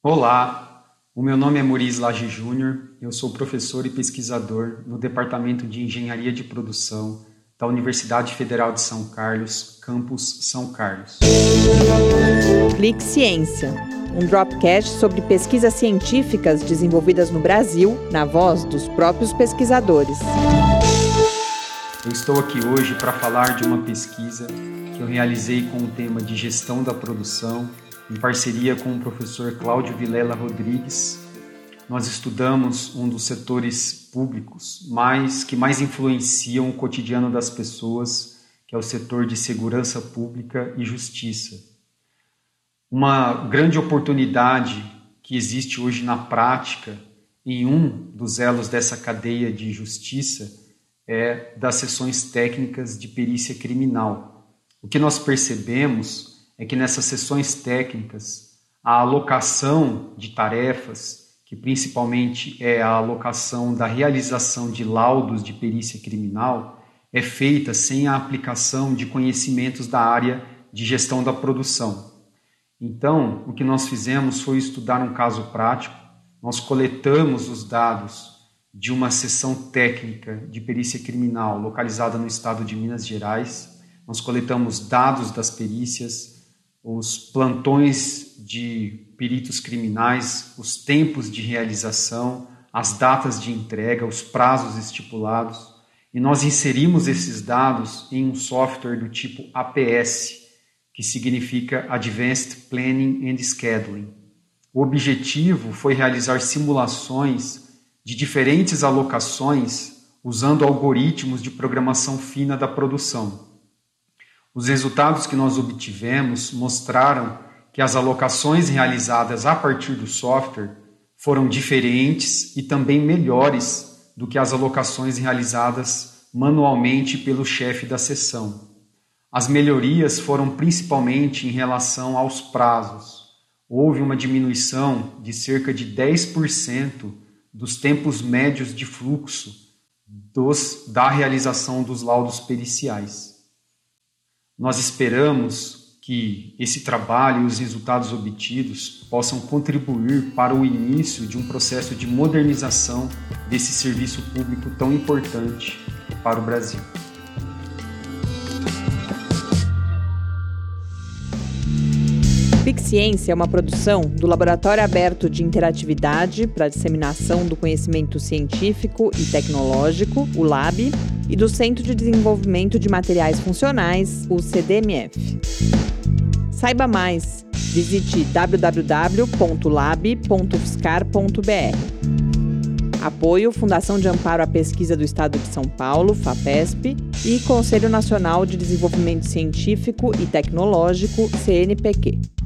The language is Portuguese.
Olá, o meu nome é Muriz Lage Júnior, eu sou professor e pesquisador no Departamento de Engenharia de Produção da Universidade Federal de São Carlos, campus São Carlos. Clique Ciência, um dropcast sobre pesquisas científicas desenvolvidas no Brasil, na voz dos próprios pesquisadores. Eu estou aqui hoje para falar de uma pesquisa que eu realizei com o tema de gestão da produção em parceria com o professor Cláudio Vilela Rodrigues, nós estudamos um dos setores públicos mais que mais influenciam o cotidiano das pessoas, que é o setor de segurança pública e justiça. Uma grande oportunidade que existe hoje na prática em um dos elos dessa cadeia de justiça é das sessões técnicas de perícia criminal. O que nós percebemos é que nessas sessões técnicas, a alocação de tarefas, que principalmente é a alocação da realização de laudos de perícia criminal, é feita sem a aplicação de conhecimentos da área de gestão da produção. Então, o que nós fizemos foi estudar um caso prático, nós coletamos os dados de uma sessão técnica de perícia criminal localizada no estado de Minas Gerais. Nós coletamos dados das perícias, os plantões de peritos criminais, os tempos de realização, as datas de entrega, os prazos estipulados, e nós inserimos esses dados em um software do tipo APS, que significa Advanced Planning and Scheduling. O objetivo foi realizar simulações de diferentes alocações usando algoritmos de programação fina da produção. Os resultados que nós obtivemos mostraram que as alocações realizadas a partir do software foram diferentes e também melhores do que as alocações realizadas manualmente pelo chefe da sessão. As melhorias foram principalmente em relação aos prazos. Houve uma diminuição de cerca de 10% dos tempos médios de fluxo dos, da realização dos laudos periciais. Nós esperamos que esse trabalho e os resultados obtidos possam contribuir para o início de um processo de modernização desse serviço público tão importante para o Brasil. Ciência é uma produção do Laboratório Aberto de Interatividade para Disseminação do Conhecimento Científico e Tecnológico, o LAB, e do Centro de Desenvolvimento de Materiais Funcionais, o CDMF. Saiba mais, visite www.lab.fiscar.br. Apoio Fundação de Amparo à Pesquisa do Estado de São Paulo, FAPESP, e Conselho Nacional de Desenvolvimento Científico e Tecnológico, CNPq.